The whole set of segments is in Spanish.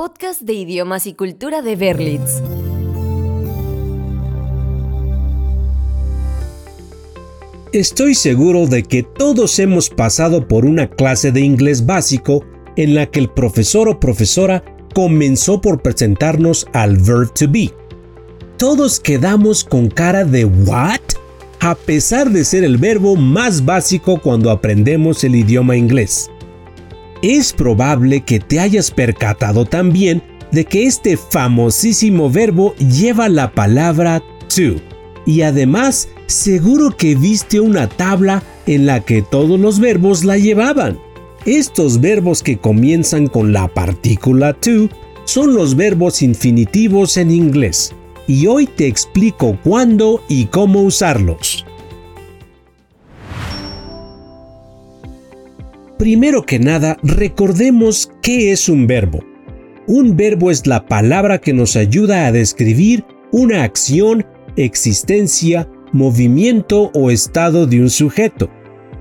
Podcast de idiomas y cultura de Berlitz. Estoy seguro de que todos hemos pasado por una clase de inglés básico en la que el profesor o profesora comenzó por presentarnos al verb to be. Todos quedamos con cara de ¿what? A pesar de ser el verbo más básico cuando aprendemos el idioma inglés. Es probable que te hayas percatado también de que este famosísimo verbo lleva la palabra to y además seguro que viste una tabla en la que todos los verbos la llevaban. Estos verbos que comienzan con la partícula to son los verbos infinitivos en inglés y hoy te explico cuándo y cómo usarlos. Primero que nada, recordemos qué es un verbo. Un verbo es la palabra que nos ayuda a describir una acción existencia, movimiento o estado de un sujeto.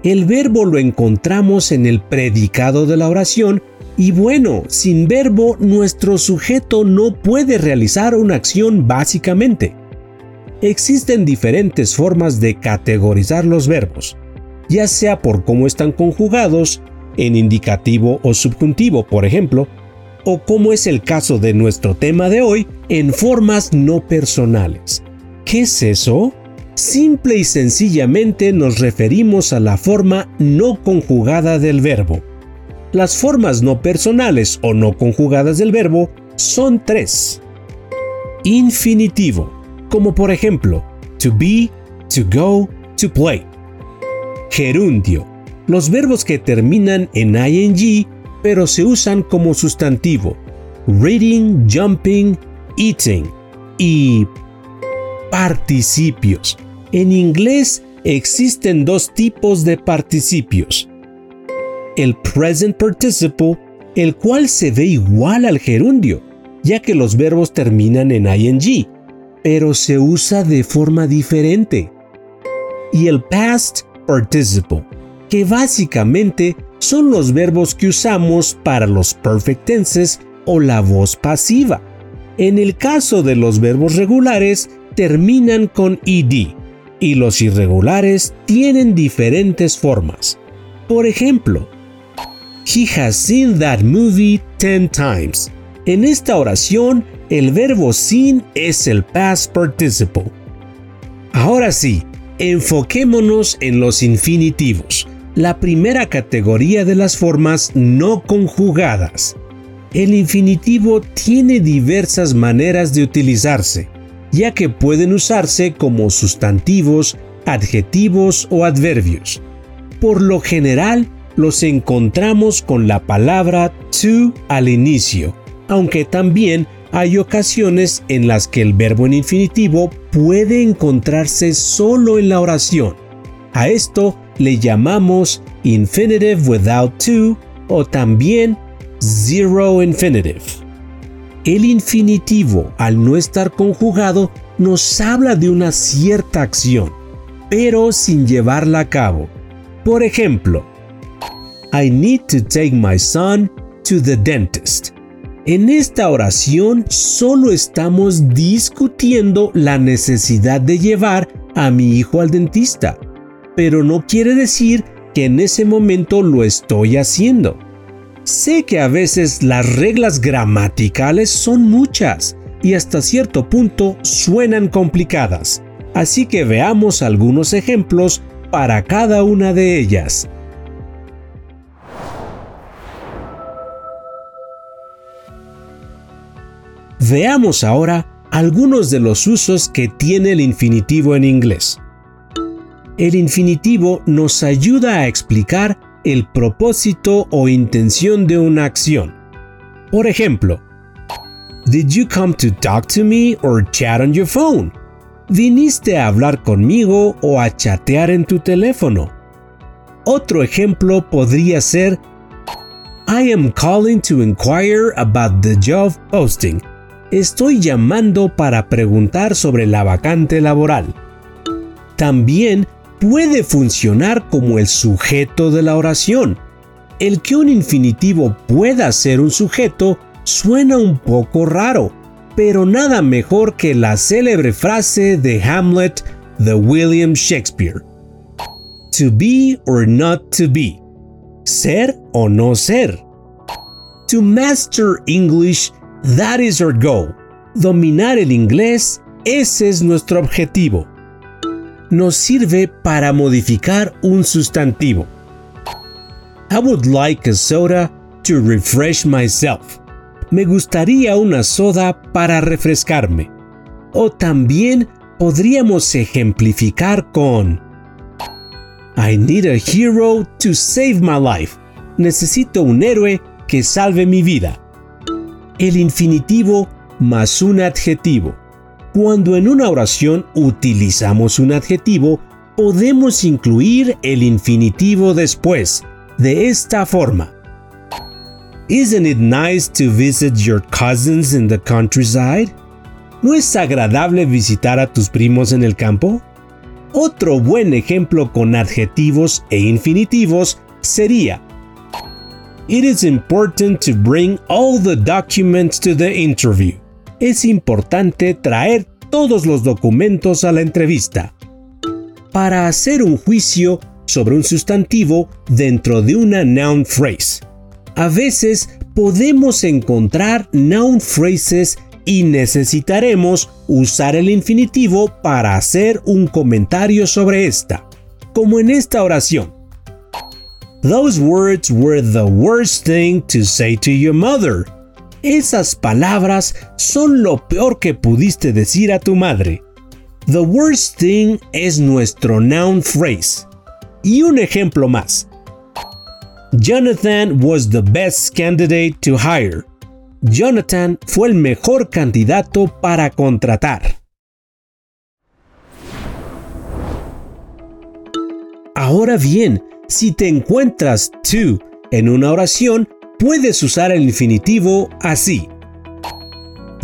El verbo lo encontramos en el predicado de la oración y bueno, sin verbo nuestro sujeto no puede realizar una acción básicamente. Existen diferentes formas de categorizar los verbos, ya sea por cómo están conjugados, en indicativo o subjuntivo, por ejemplo, o como es el caso de nuestro tema de hoy, en formas no personales. ¿Qué es eso? Simple y sencillamente nos referimos a la forma no conjugada del verbo. Las formas no personales o no conjugadas del verbo son tres. Infinitivo, como por ejemplo, to be, to go, to play. Gerundio, los verbos que terminan en ing pero se usan como sustantivo. Reading, jumping, eating. Y participios. En inglés existen dos tipos de participios. El present participle, el cual se ve igual al gerundio, ya que los verbos terminan en ing, pero se usa de forma diferente. Y el past participle, que básicamente son los verbos que usamos para los perfect tenses o la voz pasiva. En el caso de los verbos regulares, terminan con ed y los irregulares tienen diferentes formas. Por ejemplo, He has seen that movie 10 times. En esta oración, el verbo seen es el past participle. Ahora sí, enfoquémonos en los infinitivos, la primera categoría de las formas no conjugadas. El infinitivo tiene diversas maneras de utilizarse ya que pueden usarse como sustantivos, adjetivos o adverbios. Por lo general, los encontramos con la palabra to al inicio, aunque también hay ocasiones en las que el verbo en infinitivo puede encontrarse solo en la oración. A esto le llamamos infinitive without to o también zero infinitive. El infinitivo, al no estar conjugado, nos habla de una cierta acción, pero sin llevarla a cabo. Por ejemplo, I need to take my son to the dentist. En esta oración solo estamos discutiendo la necesidad de llevar a mi hijo al dentista, pero no quiere decir que en ese momento lo estoy haciendo. Sé que a veces las reglas gramaticales son muchas y hasta cierto punto suenan complicadas, así que veamos algunos ejemplos para cada una de ellas. Veamos ahora algunos de los usos que tiene el infinitivo en inglés. El infinitivo nos ayuda a explicar el propósito o intención de una acción. Por ejemplo, Did you come to talk to me or chat on your phone? ¿Viniste a hablar conmigo o a chatear en tu teléfono? Otro ejemplo podría ser I am calling to inquire about the job posting. Estoy llamando para preguntar sobre la vacante laboral. También puede funcionar como el sujeto de la oración. El que un infinitivo pueda ser un sujeto suena un poco raro, pero nada mejor que la célebre frase de Hamlet de William Shakespeare. To be or not to be. Ser o no ser. To master English, that is our goal. Dominar el inglés, ese es nuestro objetivo. Nos sirve para modificar un sustantivo. I would like a soda to refresh myself me gustaría una soda para refrescarme. O también podríamos ejemplificar con I need a hero to save my life. Necesito un héroe que salve mi vida. El infinitivo más un adjetivo. Cuando en una oración utilizamos un adjetivo, podemos incluir el infinitivo después, de esta forma. Isn't it nice to visit your cousins in the countryside? ¿No es agradable visitar a tus primos en el campo? Otro buen ejemplo con adjetivos e infinitivos sería It is important to bring all the documents to the interview. Es importante traer todos los documentos a la entrevista. Para hacer un juicio sobre un sustantivo dentro de una noun phrase a veces podemos encontrar noun phrases y necesitaremos usar el infinitivo para hacer un comentario sobre esta, como en esta oración. Those words were the worst thing to say to your mother. Esas palabras son lo peor que pudiste decir a tu madre. The worst thing es nuestro noun phrase. Y un ejemplo más. Jonathan was the best candidate to hire. Jonathan fue el mejor candidato para contratar. Ahora bien, si te encuentras to en una oración, puedes usar el infinitivo así.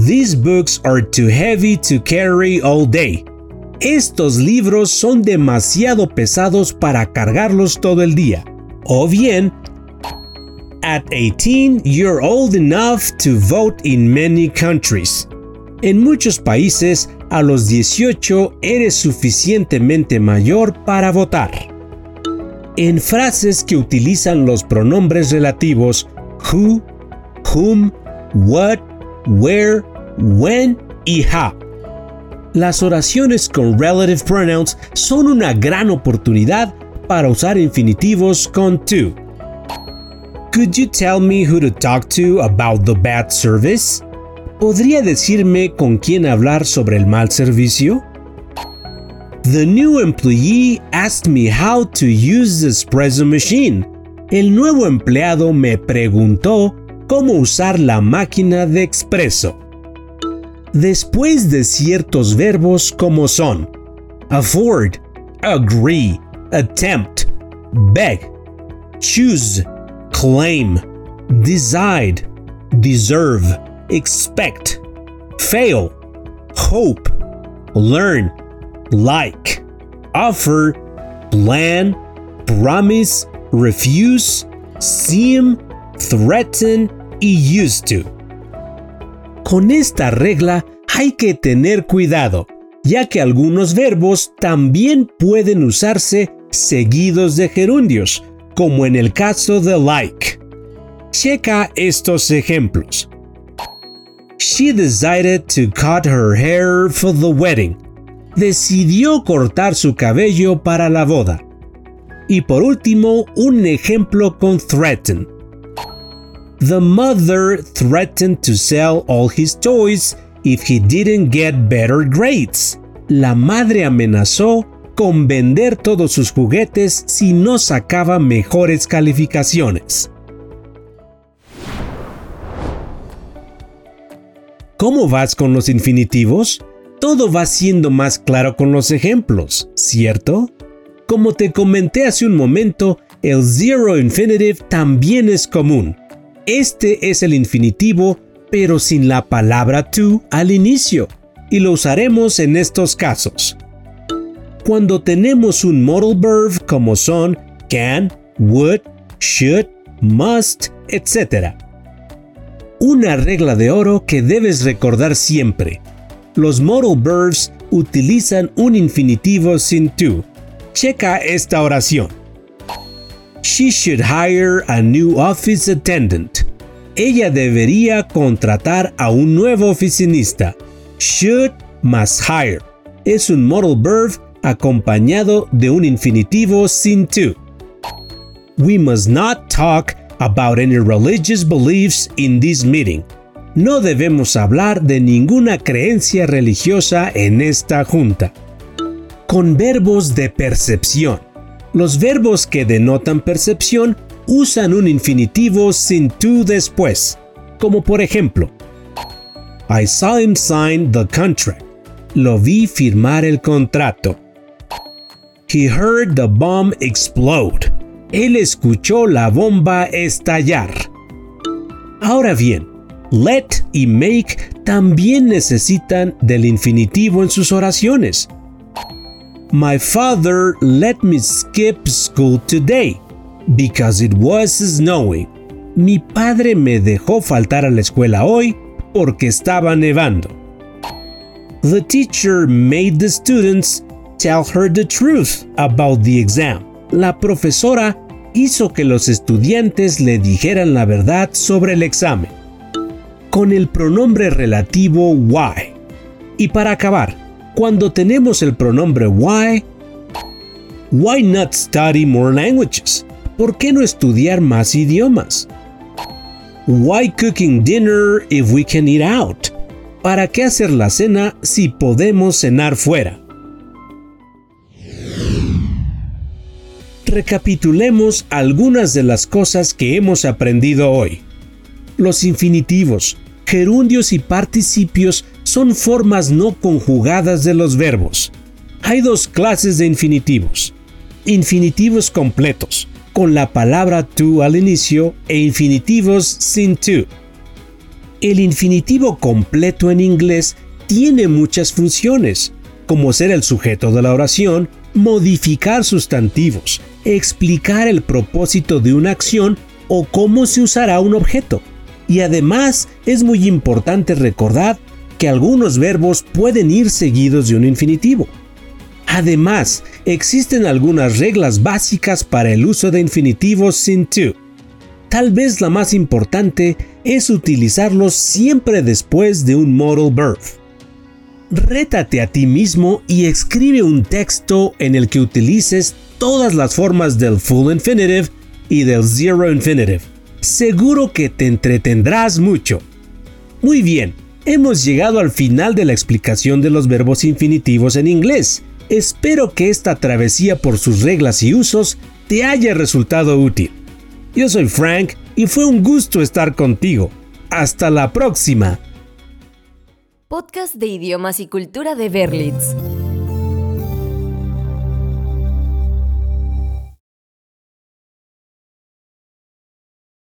These books are too heavy to carry all day. Estos libros son demasiado pesados para cargarlos todo el día. O bien, at 18 you're old enough to vote in many countries. En muchos países, a los 18 eres suficientemente mayor para votar. En frases que utilizan los pronombres relativos who, whom, what, where, when y how. Las oraciones con relative pronouns son una gran oportunidad para usar infinitivos con to. Could you tell me who to talk to about the bad service? ¿Podría decirme con quién hablar sobre el mal servicio? The new employee asked me how to use the espresso machine. El nuevo empleado me preguntó cómo usar la máquina de expreso. Después de ciertos verbos como son afford, agree, attempt, beg, choose, claim, decide, deserve, expect, fail, hope, learn, like, offer, plan, promise, refuse, seem, threaten y used to. Con esta regla hay que tener cuidado, ya que algunos verbos también pueden usarse seguidos de gerundios, como en el caso de like. Checa estos ejemplos. She decided to cut her hair for the wedding. Decidió cortar su cabello para la boda. Y por último, un ejemplo con threaten. The mother threatened to sell all his toys if he didn't get better grades. La madre amenazó con vender todos sus juguetes si no sacaba mejores calificaciones. ¿Cómo vas con los infinitivos? Todo va siendo más claro con los ejemplos, ¿cierto? Como te comenté hace un momento, el zero infinitive también es común. Este es el infinitivo, pero sin la palabra to al inicio, y lo usaremos en estos casos cuando tenemos un modal verb como son can, would, should, must, etc. Una regla de oro que debes recordar siempre. Los modal verbs utilizan un infinitivo sin to. Checa esta oración. She should hire a new office attendant. Ella debería contratar a un nuevo oficinista. Should más hire. Es un modal verb acompañado de un infinitivo sin to. We must not talk about any religious beliefs in this meeting. No debemos hablar de ninguna creencia religiosa en esta junta. Con verbos de percepción. Los verbos que denotan percepción usan un infinitivo sin to después, como por ejemplo, I saw him sign the contract. Lo vi firmar el contrato. He heard the bomb explode. Él escuchó la bomba estallar. Ahora bien, let y make también necesitan del infinitivo en sus oraciones. My father let me skip school today because it was snowing. Mi padre me dejó faltar a la escuela hoy porque estaba nevando. The teacher made the students tell her the truth about the exam. La profesora hizo que los estudiantes le dijeran la verdad sobre el examen. Con el pronombre relativo why. Y para acabar, cuando tenemos el pronombre why, why not study more languages? ¿Por qué no estudiar más idiomas? Why cooking dinner if we can eat out? ¿Para qué hacer la cena si podemos cenar fuera? Recapitulemos algunas de las cosas que hemos aprendido hoy. Los infinitivos, gerundios y participios son formas no conjugadas de los verbos. Hay dos clases de infinitivos. Infinitivos completos, con la palabra to al inicio e infinitivos sin to. El infinitivo completo en inglés tiene muchas funciones, como ser el sujeto de la oración, modificar sustantivos, explicar el propósito de una acción o cómo se usará un objeto. Y además es muy importante recordar que algunos verbos pueden ir seguidos de un infinitivo. Además, existen algunas reglas básicas para el uso de infinitivos sin to. Tal vez la más importante es utilizarlos siempre después de un modal verb. Rétate a ti mismo y escribe un texto en el que utilices todas las formas del full infinitive y del zero infinitive. Seguro que te entretendrás mucho. Muy bien, hemos llegado al final de la explicación de los verbos infinitivos en inglés. Espero que esta travesía por sus reglas y usos te haya resultado útil. Yo soy Frank y fue un gusto estar contigo. Hasta la próxima. Podcast de idiomas y cultura de Berlitz.